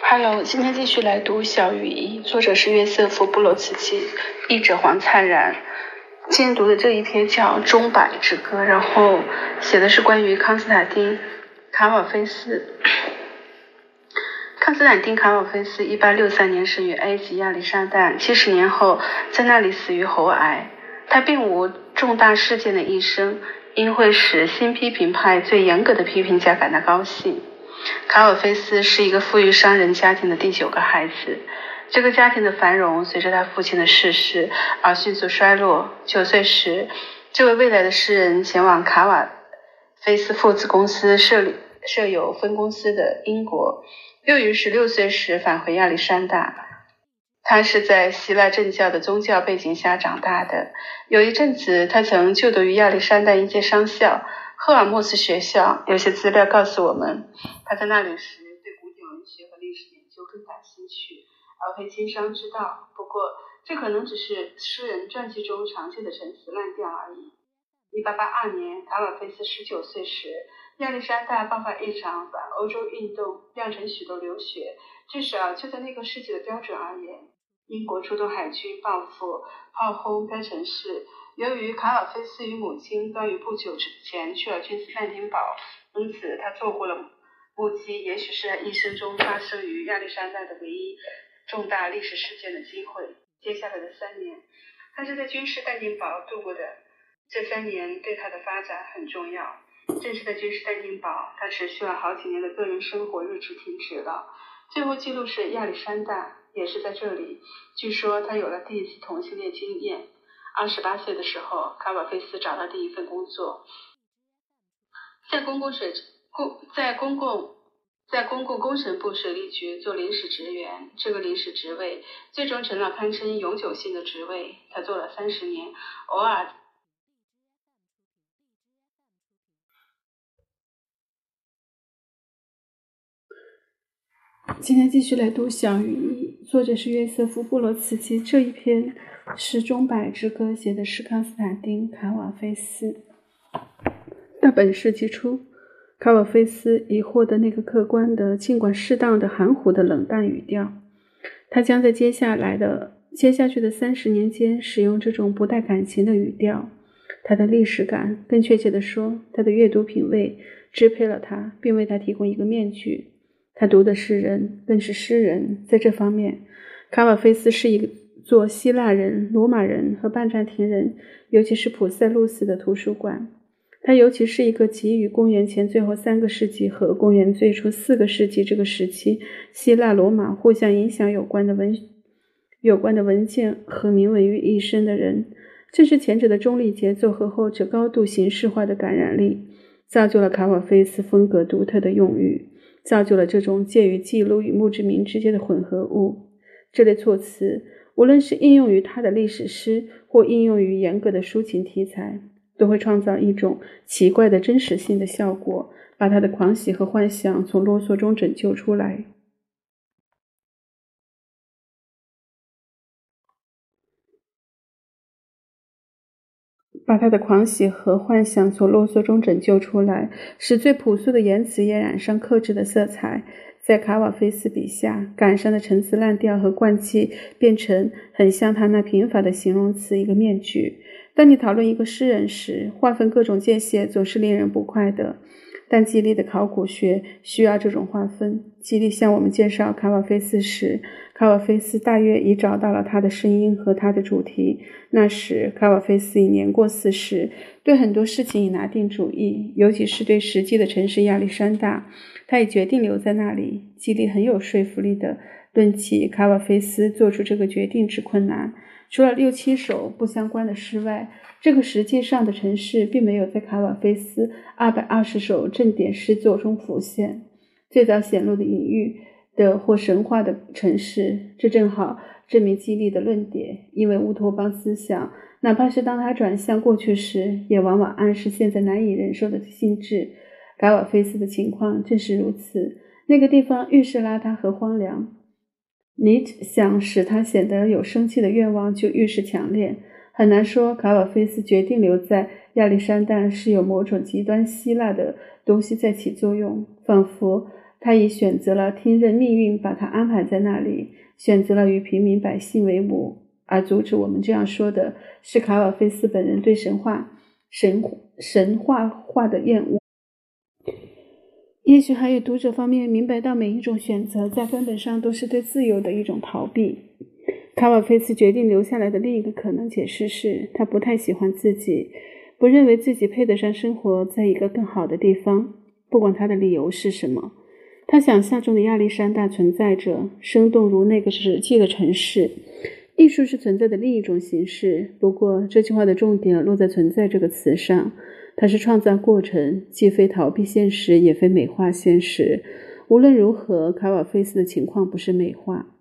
Hello，今天继续来读《小雨衣》，作者是约瑟夫·布罗茨基，译者黄灿然。今天读的这一篇叫《钟摆之歌》，然后写的是关于康斯坦丁·卡瓦菲斯。康斯坦丁·卡瓦菲斯1863年生于埃及亚历山大，七十年后在那里死于喉癌。他并无重大事件的一生，因会使新批评派最严格的批评家感到高兴。卡尔菲斯是一个富裕商人家庭的第九个孩子。这个家庭的繁荣随着他父亲的逝世而迅速衰落。九岁时，这位未来的诗人前往卡瓦菲斯父子公司设立设有分公司的英国，又于十六岁时返回亚历山大。他是在希腊正教的宗教背景下长大的。有一阵子，他曾就读于亚历山大一届商校。赫尔墨斯学校有些资料告诉我们，他在那里时对古典文学和历史研究更感兴趣，而非经商之道。不过，这可能只是诗人传记中常见的陈词滥调而已。一八八二年，卡瓦菲斯十九岁时，亚历山大爆发一场反欧洲运动，酿成许多流血。至少就在那个世纪的标准而言，英国出动海军报复、炮轰该城市。由于卡尔菲斯与母亲关于不久之前去了君士坦丁堡，因此他错过了目击也许是他一生中发生于亚历山大的唯一重大历史事件的机会。接下来的三年，他是在君士坦丁堡度过的。这三年对他的发展很重要。正是在君士坦丁堡，他持续了好几年的个人生活日志停止了。最后记录是亚历山大，也是在这里，据说他有了第一次同性恋经验。二十八岁的时候，卡瓦菲斯找到第一份工作，在公共水公在公共在公共工程部水利局做临时职员。这个临时职位最终成了堪称永久性的职位。他做了三十年，偶尔。今天继续来读《小雨作者是约瑟夫·布罗茨基。这一篇是《钟摆之歌》，写的是康斯坦丁·卡瓦菲斯。到本世纪初，卡瓦菲斯已获得那个客观的、尽管适当的、含糊的冷淡语调。他将在接下来的、接下去的三十年间使用这种不带感情的语调。他的历史感，更确切地说，他的阅读品味，支配了他，并为他提供一个面具。他读的是人，更是诗人。在这方面，卡瓦菲斯是一个做希腊人、罗马人和拜占庭人，尤其是普塞路斯的图书馆。他尤其是一个给予公元前最后三个世纪和公元最初四个世纪这个时期希腊、罗马互相影响有关的文有关的文件和铭文于一身的人。正是前者的中立节奏和后者高度形式化的感染力，造就了卡瓦菲斯风格独特的用语。造就了这种介于记录与墓志铭之间的混合物。这类措辞，无论是应用于他的历史诗，或应用于严格的抒情题材，都会创造一种奇怪的真实性的效果，把他的狂喜和幻想从啰嗦中拯救出来。把他的狂喜和幻想从啰嗦中拯救出来，使最朴素的言辞也染上克制的色彩。在卡瓦菲斯笔下，感伤的陈词滥调和惯气变成很像他那贫乏的形容词——一个面具。当你讨论一个诗人时，划分各种界限总是令人不快的。但基利的考古学需要这种划分。基利向我们介绍卡瓦菲斯时，卡瓦菲斯大约已找到了他的声音和他的主题。那时，卡瓦菲斯已年过四十，对很多事情已拿定主意，尤其是对实际的城市亚历山大。他已决定留在那里。基利很有说服力的论起卡瓦菲斯做出这个决定之困难。除了六七首不相关的诗外，这个实际上的城市并没有在卡瓦菲斯二百二十首正典诗作中浮现。最早显露的隐喻的或神话的城市，这正好证明激励的论点。因为乌托邦思想，哪怕是当它转向过去时，也往往暗示现在难以忍受的性质。卡瓦菲斯的情况正是如此。那个地方愈是邋遢和荒凉。你想使他显得有生气的愿望就愈是强烈。很难说，卡瓦菲斯决定留在亚历山大是有某种极端希腊的东西在起作用，仿佛他已选择了听任命运把他安排在那里，选择了与平民百姓为伍。而阻止我们这样说的是卡瓦菲斯本人对神话、神神话化的厌恶。也许还有读者方面明白到，每一种选择在根本上都是对自由的一种逃避。卡瓦菲斯决定留下来的另一个可能解释是他不太喜欢自己，不认为自己配得上生活在一个更好的地方。不管他的理由是什么，他想象中的亚历山大存在着，生动如那个实际的城市。艺术是存在的另一种形式。不过，这句话的重点落在“存在”这个词上。它是创造过程，既非逃避现实，也非美化现实。无论如何，卡瓦菲斯的情况不是美化。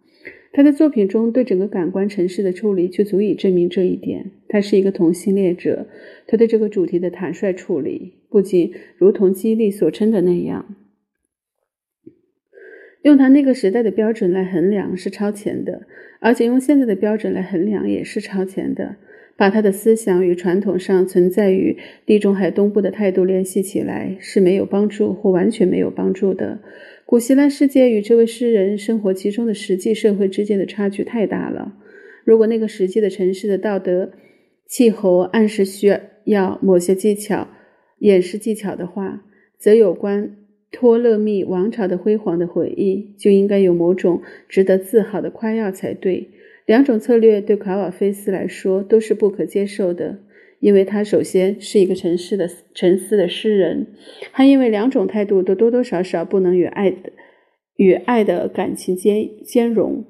他的作品中对整个感官城市的处理就足以证明这一点。他是一个同性恋者，他对这个主题的坦率处理，不仅如同基利所称的那样。用他那个时代的标准来衡量是超前的，而且用现在的标准来衡量也是超前的。把他的思想与传统上存在于地中海东部的态度联系起来是没有帮助或完全没有帮助的。古希腊世界与这位诗人生活其中的实际社会之间的差距太大了。如果那个实际的城市的道德气候暗示需要某些技巧掩饰技巧的话，则有关。托勒密王朝的辉煌的回忆就应该有某种值得自豪的夸耀才对。两种策略对卡瓦菲斯来说都是不可接受的，因为他首先是一个沉思的沉思的诗人，还因为两种态度都多多少少不能与爱的与爱的感情兼兼容。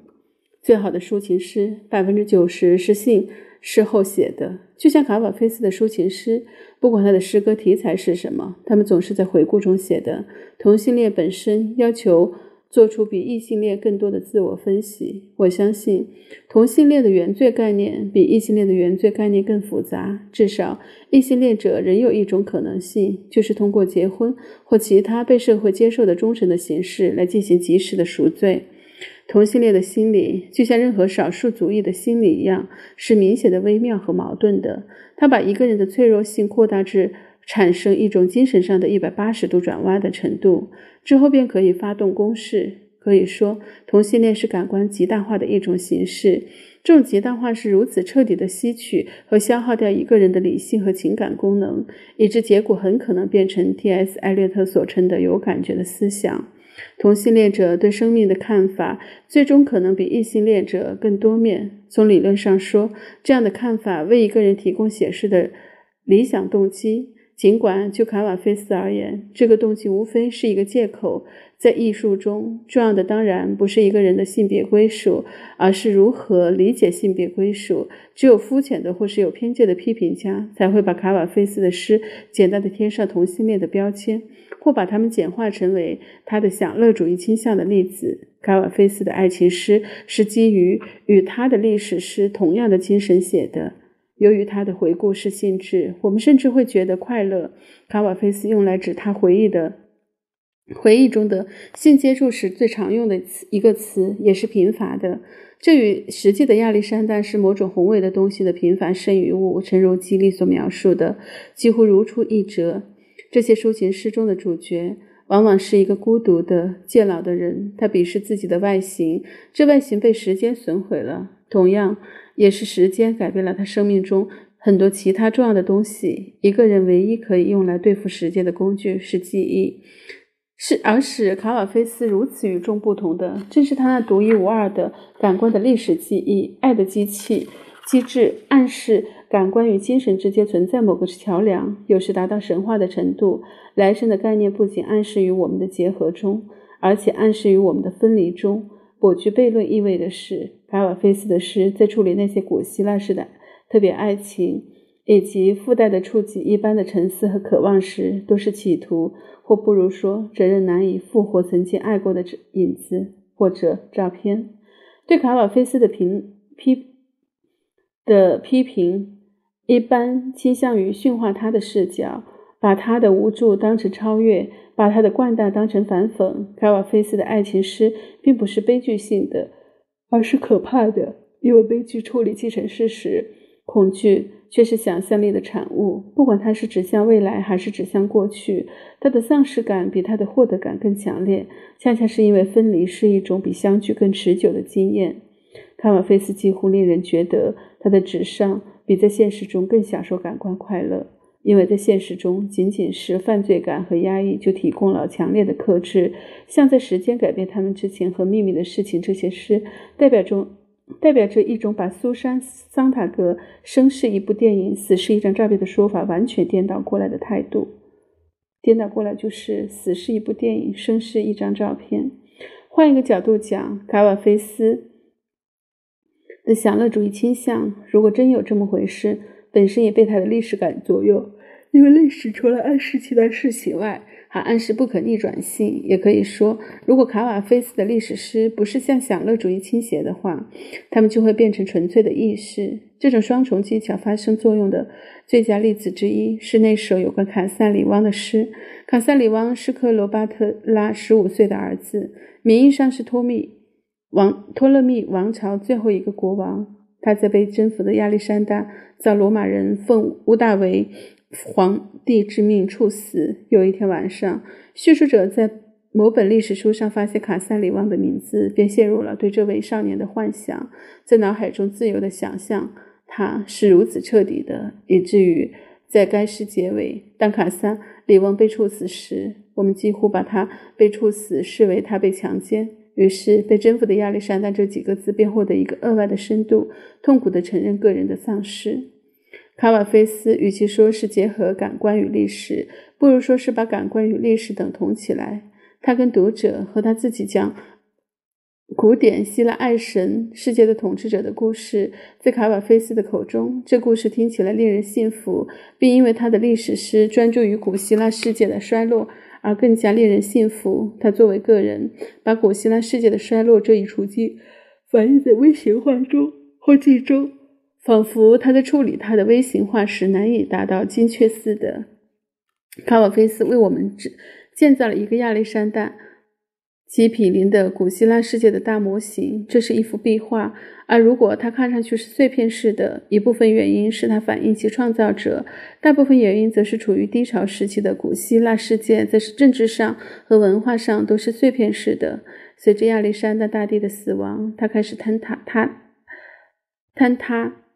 最好的抒情诗百分之九十是信。事后写的，就像卡瓦菲斯的抒情诗，不管他的诗歌题材是什么，他们总是在回顾中写的。同性恋本身要求做出比异性恋更多的自我分析。我相信，同性恋的原罪概念比异性恋的原罪概念更复杂。至少，异性恋者仍有一种可能性，就是通过结婚或其他被社会接受的忠诚的形式来进行及时的赎罪。同性恋的心理，就像任何少数族裔的心理一样，是明显的微妙和矛盾的。他把一个人的脆弱性扩大至产生一种精神上的一百八十度转弯的程度，之后便可以发动攻势。可以说，同性恋是感官极大化的一种形式。这种极大化是如此彻底的吸取和消耗掉一个人的理性和情感功能，以致结果很可能变成 T.S. 艾略特所称的有感觉的思想。同性恋者对生命的看法，最终可能比异性恋者更多面。从理论上说，这样的看法为一个人提供显示的理想动机。尽管就卡瓦菲斯而言，这个动机无非是一个借口。在艺术中，重要的当然不是一个人的性别归属，而是如何理解性别归属。只有肤浅的或是有偏见的批评家，才会把卡瓦菲斯的诗简单的贴上同性恋的标签。或把它们简化成为他的享乐主义倾向的例子。卡瓦菲斯的爱情诗是基于与他的历史诗同样的精神写的。由于他的回顾式性质，我们甚至会觉得快乐。卡瓦菲斯用来指他回忆的回忆中的性接触时最常用的一个词，也是贫乏的。这与实际的亚历山大是某种宏伟的东西的平凡剩余物，诚如基利所描述的，几乎如出一辙。这些抒情诗中的主角往往是一个孤独的、渐老的人。他鄙视自己的外形，这外形被时间损毁了。同样，也是时间改变了他生命中很多其他重要的东西。一个人唯一可以用来对付时间的工具是记忆，是而使卡瓦菲斯如此与众不同的，正是他那独一无二的感官的历史记忆、爱的机器机制，暗示。感官与精神之间存在某个桥梁，有时达到神话的程度。来生的概念不仅暗示于我们的结合中，而且暗示于我们的分离中。颇具悖论意味的是，卡瓦菲斯的诗在处理那些古希腊式的特别爱情以及附带的触及一般的沉思和渴望时，都是企图，或不如说，责任难以复活曾经爱过的影子或者照片。对卡瓦菲斯的评批的批评。一般倾向于驯化他的视角，把他的无助当成超越，把他的惯大当成反讽。卡瓦菲斯的爱情诗并不是悲剧性的，而是可怕的，因为悲剧处理既成事实，恐惧却是想象力的产物。不管它是指向未来还是指向过去，它的丧失感比它的获得感更强烈。恰恰是因为分离是一种比相聚更持久的经验。卡瓦菲斯几乎令人觉得他的纸上比在现实中更享受感官快乐。因为在现实中，仅仅是犯罪感和压抑就提供了强烈的克制。像在时间改变他们之前和秘密的事情这些诗，代表中代表着一种把苏珊·桑塔格生是一部电影，死是一张照片的说法完全颠倒过来的态度。颠倒过来就是死是一部电影，生是一张照片。换一个角度讲，卡瓦菲斯的享乐主义倾向，如果真有这么回事。本身也被他的历史感左右，因为历史除了暗示其他事情外，还暗示不可逆转性。也可以说，如果卡瓦菲斯的历史诗不是向享乐主义倾斜的话，他们就会变成纯粹的意识。这种双重技巧发生作用的最佳例子之一是那首有关卡萨里汪的诗。卡萨里汪是克罗巴特拉十五岁的儿子，名义上是托密王托勒密王朝最后一个国王。他在被征服的亚历山大遭罗马人奉乌大维皇帝之命处死。有一天晚上，叙述者在某本历史书上发现卡萨里旺的名字，便陷入了对这位少年的幻想，在脑海中自由的想象他是如此彻底的，以至于在该诗结尾，当卡萨里旺被处死时，我们几乎把他被处死视为他被强奸。于是，被征服的亚历山大这几个字便获得一个额外的深度，痛苦地承认个人的丧失。卡瓦菲斯与其说是结合感官与历史，不如说是把感官与历史等同起来。他跟读者和他自己讲古典希腊爱神世界的统治者的故事，在卡瓦菲斯的口中，这故事听起来令人信服，并因为他的历史诗专注于古希腊世界的衰落。而更加令人信服。他作为个人，把古希腊世界的衰落这一处境反映在微型化中或剧中，仿佛他在处理他的微型化时难以达到精确似的。卡瓦菲斯为我们建造了一个亚历山大。其毗邻的古希腊世界的大模型，这是一幅壁画。而如果它看上去是碎片式的，一部分原因是它反映其创造者，大部分原因则是处于低潮时期的古希腊世界，在政治上和文化上都是碎片式的。随着亚历山大大帝的死亡，它开始坍塌，塌坍塌。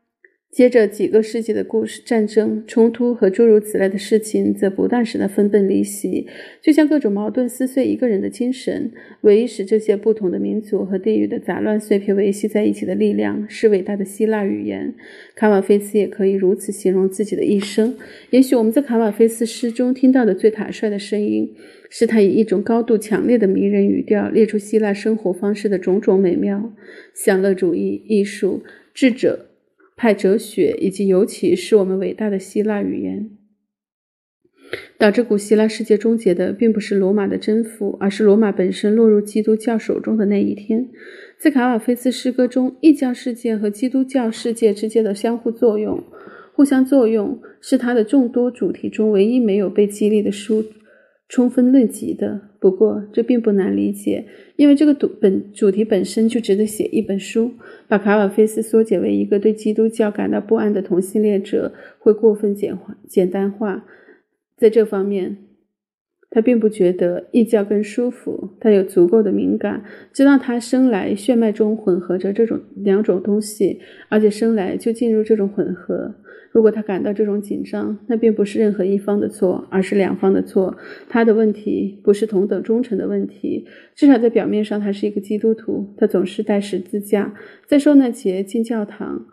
接着几个世纪的故事、战争、冲突和诸如此类的事情，则不断使他分崩离析，就像各种矛盾撕碎一个人的精神。唯一使这些不同的民族和地域的杂乱碎片维系在一起的力量，是伟大的希腊语言。卡瓦菲斯也可以如此形容自己的一生。也许我们在卡瓦菲斯诗中听到的最坦率的声音，是他以一种高度强烈的迷人语调列出希腊生活方式的种种美妙：享乐主义、艺术、智者。派哲学，以及尤其是我们伟大的希腊语言，导致古希腊世界终结的，并不是罗马的征服，而是罗马本身落入基督教手中的那一天。在卡瓦菲斯诗歌中，异教世界和基督教世界之间的相互作用、互相作用，是他的众多主题中唯一没有被激励的书。充分论及的，不过这并不难理解，因为这个主本主题本身就值得写一本书。把卡瓦菲斯缩减为一个对基督教感到不安的同性恋者，会过分简化简单化。在这方面，他并不觉得异教更舒服。他有足够的敏感，知道他生来血脉中混合着这种两种东西，而且生来就进入这种混合。如果他感到这种紧张，那并不是任何一方的错，而是两方的错。他的问题不是同等忠诚的问题，至少在表面上，他是一个基督徒。他总是带十字架，在受难节进教堂，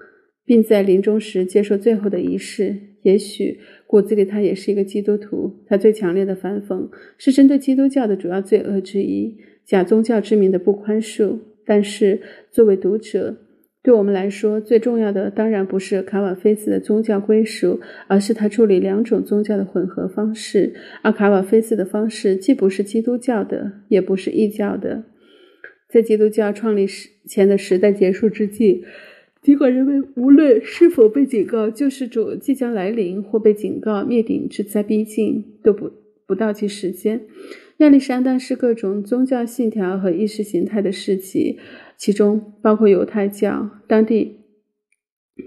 并在临终时接受最后的仪式。也许骨子里他也是一个基督徒。他最强烈的反讽是针对基督教的主要罪恶之一——假宗教之名的不宽恕。但是作为读者，对我们来说，最重要的当然不是卡瓦菲斯的宗教归属，而是他处理两种宗教的混合方式。而卡瓦菲斯的方式既不是基督教的，也不是异教的。在基督教创立时前的时代结束之际，尽管人们无论是否被警告救世主即将来临，或被警告灭顶之灾逼近，都不不倒计时间。亚历山大是各种宗教信条和意识形态的事迹。其中包括犹太教、当地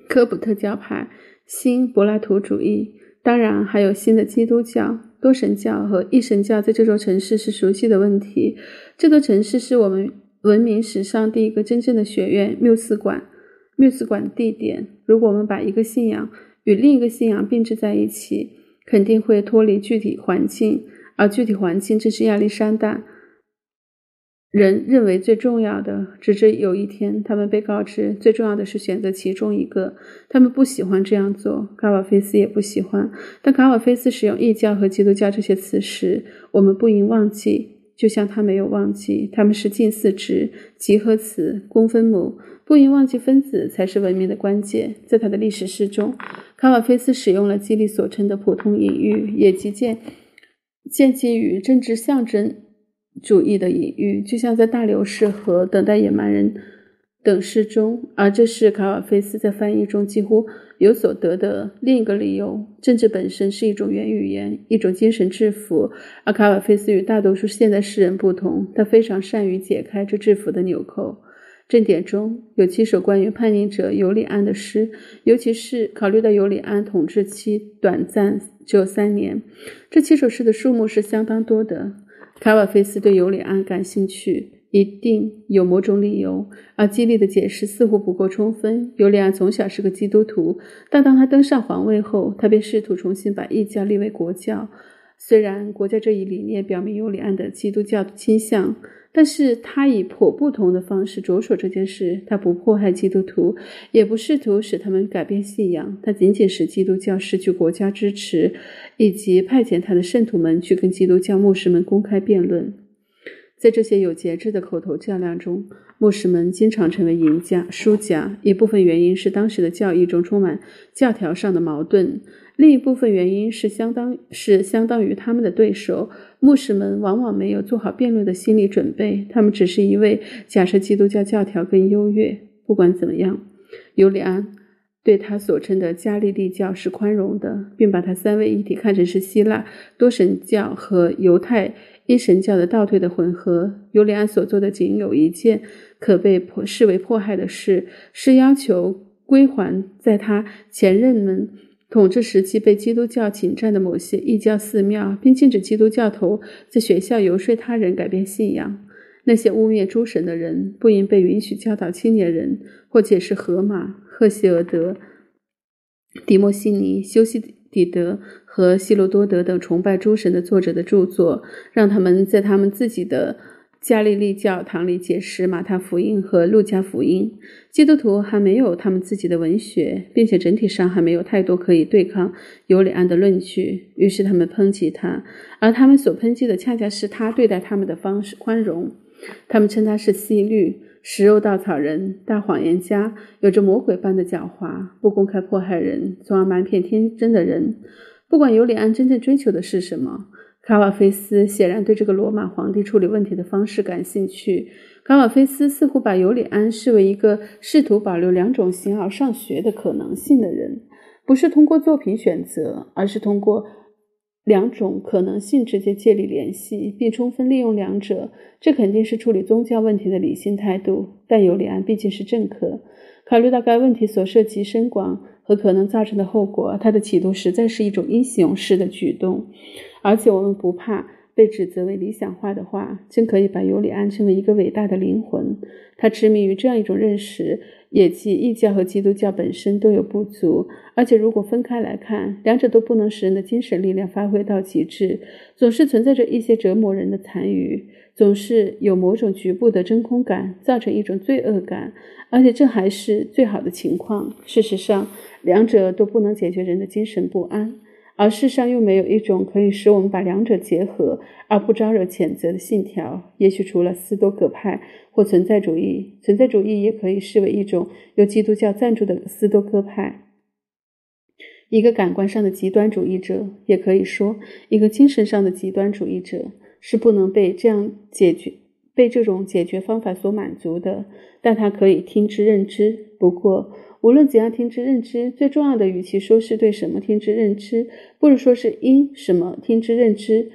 科普特教派、新柏拉图主义，当然还有新的基督教、多神教和一神教，在这座城市是熟悉的问题。这座城市是我们文明史上第一个真正的学院——缪斯馆。缪斯馆地点，如果我们把一个信仰与另一个信仰并置在一起，肯定会脱离具体环境，而具体环境正是亚历山大。人认为最重要的，直至有一天，他们被告知最重要的是选择其中一个。他们不喜欢这样做，卡瓦菲斯也不喜欢。当卡瓦菲斯使用异教和基督教这些词时，我们不应忘记，就像他没有忘记，他们是近似值、集合词、公分母。不应忘记，分子才是文明的关键。在他的历史诗中，卡瓦菲斯使用了基利所称的普通隐喻，也即见见基于政治象征。主义的隐喻，就像在大流士和等待野蛮人等诗中，而这是卡瓦菲斯在翻译中几乎有所得的另一个理由。政治本身是一种原语言，一种精神制服，而卡瓦菲斯与大多数现代诗人不同，他非常善于解开这制服的纽扣。正典中有七首关于叛逆者尤里安的诗，尤其是考虑到尤里安统治期短暂，只有三年，这七首诗的数目是相当多的。卡瓦菲斯对尤里安感兴趣，一定有某种理由，而激励的解释似乎不够充分。尤里安从小是个基督徒，但当他登上皇位后，他便试图重新把异教立为国教。虽然国家这一理念表明尤里安的基督教倾向，但是他以颇不同的方式着手这件事。他不迫害基督徒，也不试图使他们改变信仰，他仅仅使基督教失去国家支持，以及派遣他的圣徒们去跟基督教牧师们公开辩论。在这些有节制的口头较量中，牧师们经常成为赢家、输家。一部分原因是当时的教义中充满教条上的矛盾。另一部分原因是，相当是相当于他们的对手，牧师们往往没有做好辩论的心理准备，他们只是一味假设基督教教条更优越。不管怎么样，尤里安对他所称的加利利教是宽容的，并把他三位一体看成是希腊多神教和犹太一神教的倒退的混合。尤里安所做的仅有一件可被迫视为迫害的事，是要求归还在他前任们。统治时期被基督教侵占的某些异教寺庙，并禁止基督教徒在学校游说他人改变信仰。那些污蔑诸神的人不应被允许教导青年人或解释荷马、赫西俄德、迪莫西尼、修昔底德和希罗多德等崇拜诸神的作者的著作，让他们在他们自己的。加利利教堂里解释马太福音和路加福音。基督徒还没有他们自己的文学，并且整体上还没有太多可以对抗尤里安的论据。于是他们抨击他，而他们所抨击的恰恰是他对待他们的方式宽容。他们称他是西律、食肉稻草人、大谎言家，有着魔鬼般的狡猾，不公开迫害人，从而瞒骗天真的人。不管尤里安真正追求的是什么。卡瓦菲斯显然对这个罗马皇帝处理问题的方式感兴趣。卡瓦菲斯似乎把尤里安视为一个试图保留两种形而上学的可能性的人，不是通过作品选择，而是通过两种可能性直接建立联系，并充分利用两者。这肯定是处理宗教问题的理性态度。但尤里安毕竟是政客，考虑到该问题所涉及深广和可能造成的后果，他的企图实在是一种英雄式的举动。而且我们不怕被指责为理想化的话，真可以把尤里安称为一个伟大的灵魂。他痴迷于这样一种认识，也即异教和基督教本身都有不足，而且如果分开来看，两者都不能使人的精神力量发挥到极致，总是存在着一些折磨人的残余，总是有某种局部的真空感，造成一种罪恶感，而且这还是最好的情况。事实上，两者都不能解决人的精神不安。而世上又没有一种可以使我们把两者结合而不招惹谴责的信条。也许除了斯多葛派或存在主义，存在主义也可以视为一种由基督教赞助的斯多葛派。一个感官上的极端主义者，也可以说一个精神上的极端主义者，是不能被这样解决、被这种解决方法所满足的。但他可以听之任之。不过。无论怎样听之任之，最重要的，与其说是对什么听之任之，不如说是因什么听之任之。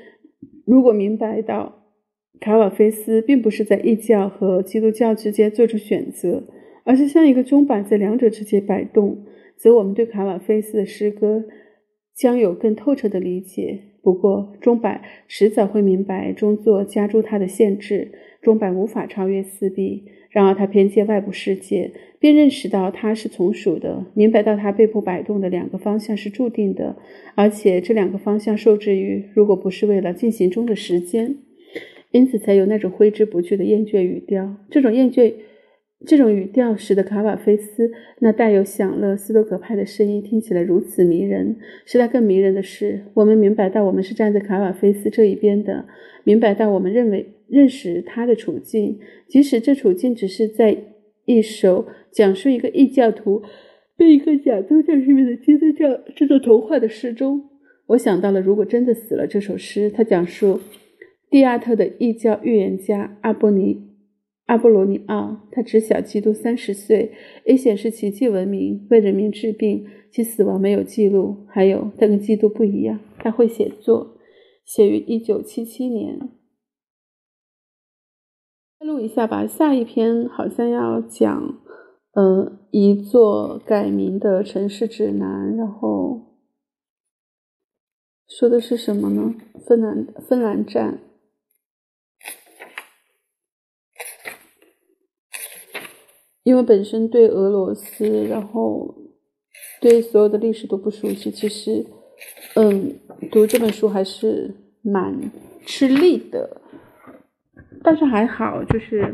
如果明白到卡瓦菲斯并不是在异教和基督教之间做出选择，而是像一个钟摆在两者之间摆动，则我们对卡瓦菲斯的诗歌将有更透彻的理解。不过，钟摆迟早会明白中作加诸他的限制，钟摆无法超越四壁。然而，他偏见外部世界，并认识到他是从属的，明白到他背部摆动的两个方向是注定的，而且这两个方向受制于，如果不是为了进行中的时间，因此才有那种挥之不去的厌倦语调。这种厌倦。这种语调使得卡瓦菲斯那带有享乐斯多葛派的声音听起来如此迷人。使他更迷人的是，我们明白到我们是站在卡瓦菲斯这一边的，明白到我们认为认识他的处境，即使这处境只是在一首讲述一个异教徒被一个假宗教人民的基督教这座童话的诗中。我想到了，如果真的死了，这首诗它讲述蒂亚特的异教预言家阿波尼。阿波罗尼奥，他只小基督三十岁，也显示奇迹闻名，为人民治病，其死亡没有记录。还有，他跟基督不一样，他会写作，写于一九七七年。录一下吧，下一篇好像要讲，呃，一座改名的城市指南，然后说的是什么呢？芬兰，芬兰站。因为本身对俄罗斯，然后对所有的历史都不熟悉，其实，嗯，读这本书还是蛮吃力的。但是还好，就是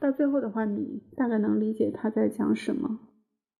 到最后的话，你大概能理解他在讲什么。